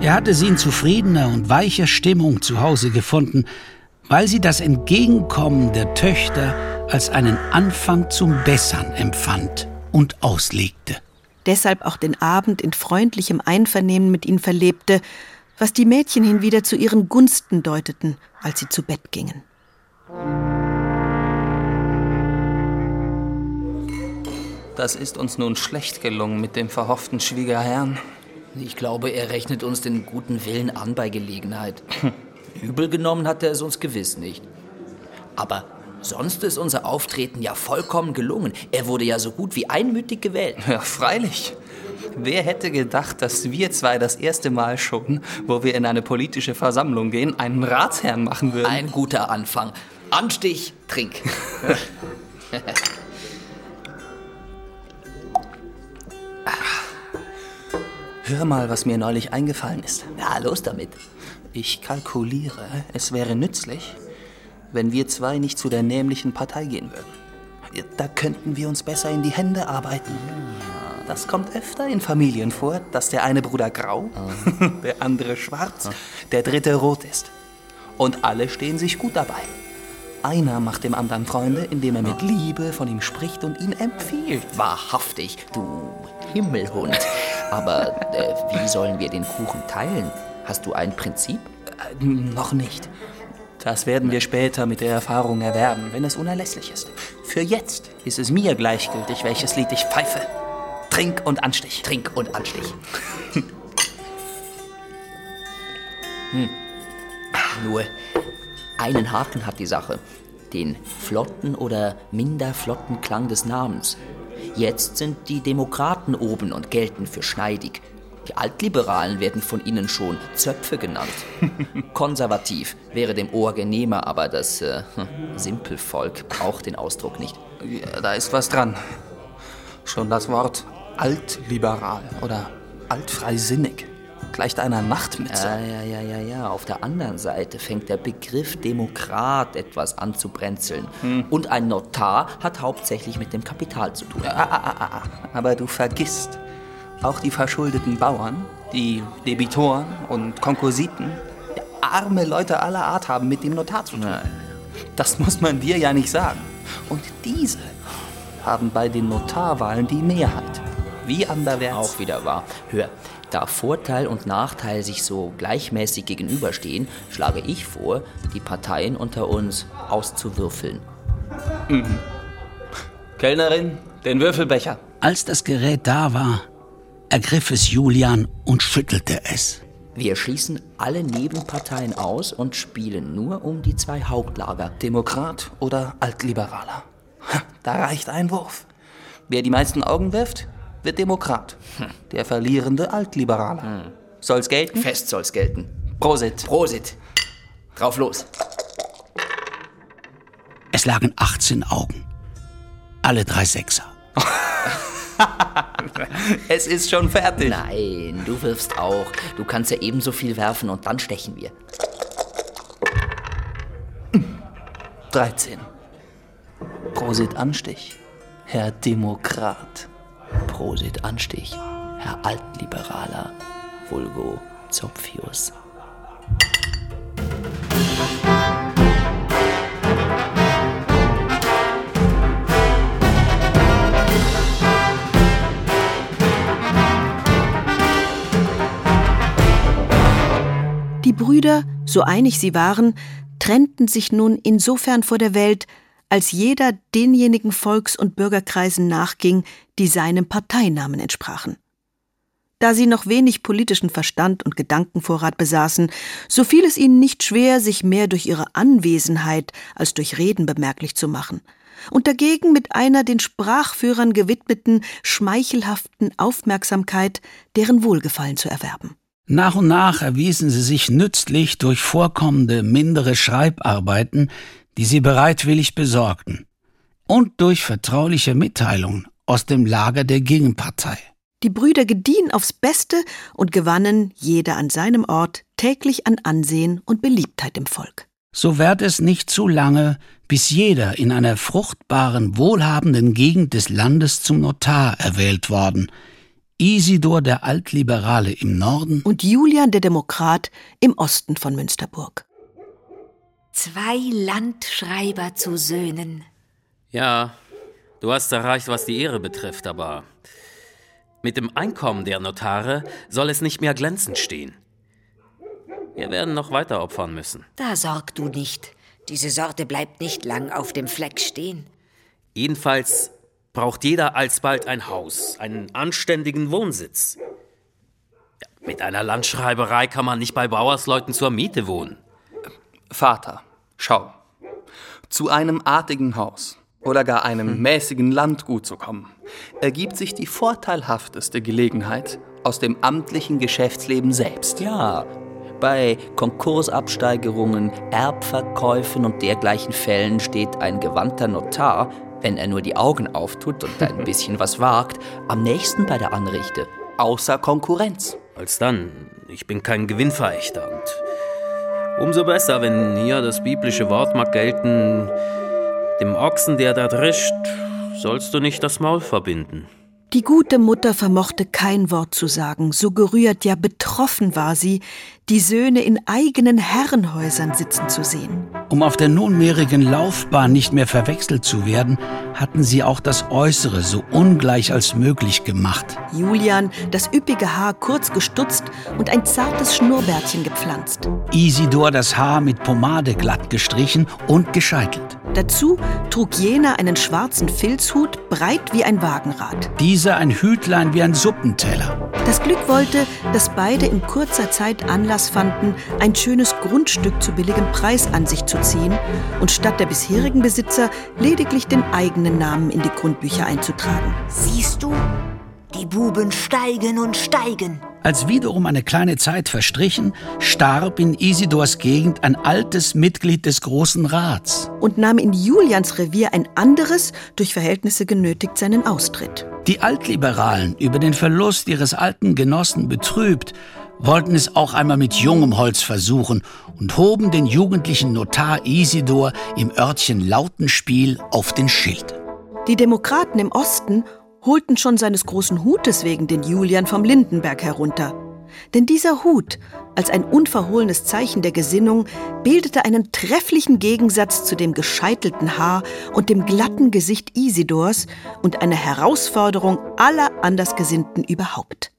Er hatte sie in zufriedener und weicher Stimmung zu Hause gefunden, weil sie das Entgegenkommen der Töchter als einen Anfang zum Bessern empfand und auslegte. Deshalb auch den Abend in freundlichem Einvernehmen mit ihnen verlebte, was die Mädchen hinwieder zu ihren Gunsten deuteten, als sie zu Bett gingen. Das ist uns nun schlecht gelungen mit dem verhofften Schwiegerherrn. Ich glaube, er rechnet uns den guten Willen an bei Gelegenheit. Übel genommen hat er es uns gewiss nicht. Aber sonst ist unser Auftreten ja vollkommen gelungen. Er wurde ja so gut wie einmütig gewählt. Ja, freilich. Wer hätte gedacht, dass wir zwei das erste Mal schon, wo wir in eine politische Versammlung gehen, einen Ratsherrn machen würden? Ein guter Anfang. Anstich, trink. Hör mal, was mir neulich eingefallen ist. Ja, los damit. Ich kalkuliere, es wäre nützlich, wenn wir zwei nicht zu der nämlichen Partei gehen würden. Da könnten wir uns besser in die Hände arbeiten. Das kommt öfter in Familien vor, dass der eine Bruder grau, der andere schwarz, der dritte rot ist. Und alle stehen sich gut dabei. Einer macht dem anderen Freunde, indem er mit Liebe von ihm spricht und ihn empfiehlt. Wahrhaftig, du Himmelhund. Aber äh, wie sollen wir den Kuchen teilen? Hast du ein Prinzip? Äh, noch nicht. Das werden wir später mit der Erfahrung erwerben, wenn es unerlässlich ist. Für jetzt ist es mir gleichgültig, welches Lied ich pfeife. Trink und Anstich. Trink und Anstich. hm. Nur einen Haken hat die Sache. Den flotten oder minder flotten Klang des Namens. Jetzt sind die Demokraten oben und gelten für schneidig. Die Altliberalen werden von ihnen schon Zöpfe genannt. Konservativ wäre dem Ohr genehmer, aber das äh, Simpelvolk braucht den Ausdruck nicht. Ja, da ist was dran. Schon das Wort altliberal oder altfreisinnig gleicht einer Nachtmütze. Ja, ja, ja, ja, ja. Auf der anderen Seite fängt der Begriff Demokrat etwas an zu brenzeln. Hm. Und ein Notar hat hauptsächlich mit dem Kapital zu tun. Ah, ah, ah, ah. Aber du vergisst, auch die verschuldeten Bauern, die Debitoren und Konkursiten, arme Leute aller Art haben mit dem Notar zu tun. Das muss man dir ja nicht sagen. Und diese haben bei den Notarwahlen die Mehrheit. Wie anderwärts. Auch wieder wahr. Hör, da Vorteil und Nachteil sich so gleichmäßig gegenüberstehen, schlage ich vor, die Parteien unter uns auszuwürfeln. Mhm. Kellnerin, den Würfelbecher. Als das Gerät da war, ergriff es Julian und schüttelte es. Wir schließen alle Nebenparteien aus und spielen nur um die zwei Hauptlager. Demokrat oder Altliberaler. Da reicht ein Wurf. Wer die meisten Augen wirft, wird Demokrat. Hm. Der verlierende Altliberaler. Hm. Soll's gelten? Fest soll's gelten. Prosit. Prosit. Drauf los. Es lagen 18 Augen. Alle drei Sechser. es ist schon fertig. Nein, du wirfst auch. Du kannst ja ebenso viel werfen und dann stechen wir. 13. Prosit Anstich, Herr Demokrat. Prosit Anstich, Herr Altliberaler, Vulgo Zopfius. Brüder, so einig sie waren, trennten sich nun insofern vor der Welt, als jeder denjenigen Volks- und Bürgerkreisen nachging, die seinem Parteinamen entsprachen. Da sie noch wenig politischen Verstand und Gedankenvorrat besaßen, so fiel es ihnen nicht schwer, sich mehr durch ihre Anwesenheit als durch Reden bemerklich zu machen, und dagegen mit einer den Sprachführern gewidmeten, schmeichelhaften Aufmerksamkeit deren Wohlgefallen zu erwerben. Nach und nach erwiesen sie sich nützlich durch vorkommende mindere Schreibarbeiten, die sie bereitwillig besorgten, und durch vertrauliche Mitteilungen aus dem Lager der Gegenpartei. Die Brüder gediehen aufs Beste und gewannen, jeder an seinem Ort, täglich an Ansehen und Beliebtheit im Volk. So währt es nicht zu lange, bis jeder in einer fruchtbaren, wohlhabenden Gegend des Landes zum Notar erwählt worden. Isidor der Altliberale im Norden und Julian der Demokrat im Osten von Münsterburg. Zwei Landschreiber zu Söhnen. Ja, du hast erreicht, was die Ehre betrifft, aber mit dem Einkommen der Notare soll es nicht mehr glänzend stehen. Wir werden noch weiter opfern müssen. Da sorg du nicht. Diese Sorte bleibt nicht lang auf dem Fleck stehen. Jedenfalls braucht jeder alsbald ein Haus, einen anständigen Wohnsitz. Ja, mit einer Landschreiberei kann man nicht bei Bauersleuten zur Miete wohnen. Vater, schau. Zu einem artigen Haus oder gar einem hm. mäßigen Landgut zu kommen, ergibt sich die vorteilhafteste Gelegenheit aus dem amtlichen Geschäftsleben selbst. Ja, bei Konkursabsteigerungen, Erbverkäufen und dergleichen Fällen steht ein gewandter Notar, wenn er nur die Augen auftut und ein bisschen was wagt, am nächsten bei der Anrichte. Außer Konkurrenz. Als dann, ich bin kein Gewinnverächter und umso besser, wenn hier das biblische Wort mag gelten, dem Ochsen, der da drischt, sollst du nicht das Maul verbinden. Die gute Mutter vermochte kein Wort zu sagen, so gerührt, ja betroffen war sie, die Söhne in eigenen Herrenhäusern sitzen zu sehen. Um auf der nunmehrigen Laufbahn nicht mehr verwechselt zu werden, hatten sie auch das Äußere so ungleich als möglich gemacht. Julian, das üppige Haar kurz gestutzt und ein zartes Schnurrbärtchen gepflanzt. Isidor das Haar mit Pomade glatt gestrichen und gescheitelt. Dazu trug jener einen schwarzen Filzhut, breit wie ein Wagenrad. Dieser ein Hütlein wie ein Suppenteller. Das Glück wollte, dass beide in kurzer Zeit Anlass fanden, ein schönes Grundstück zu billigem Preis an sich zu ziehen und statt der bisherigen Besitzer lediglich den eigenen Namen in die Grundbücher einzutragen. Siehst du? Die Buben steigen und steigen. Als wiederum eine kleine Zeit verstrichen, starb in Isidors Gegend ein altes Mitglied des Großen Rats. Und nahm in Julians Revier ein anderes, durch Verhältnisse genötigt, seinen Austritt. Die Altliberalen, über den Verlust ihres alten Genossen betrübt, wollten es auch einmal mit jungem Holz versuchen und hoben den jugendlichen Notar Isidor im Örtchen Lautenspiel auf den Schild. Die Demokraten im Osten holten schon seines großen Hutes wegen den Julian vom Lindenberg herunter. Denn dieser Hut, als ein unverhohlenes Zeichen der Gesinnung, bildete einen trefflichen Gegensatz zu dem gescheitelten Haar und dem glatten Gesicht Isidors und eine Herausforderung aller Andersgesinnten überhaupt.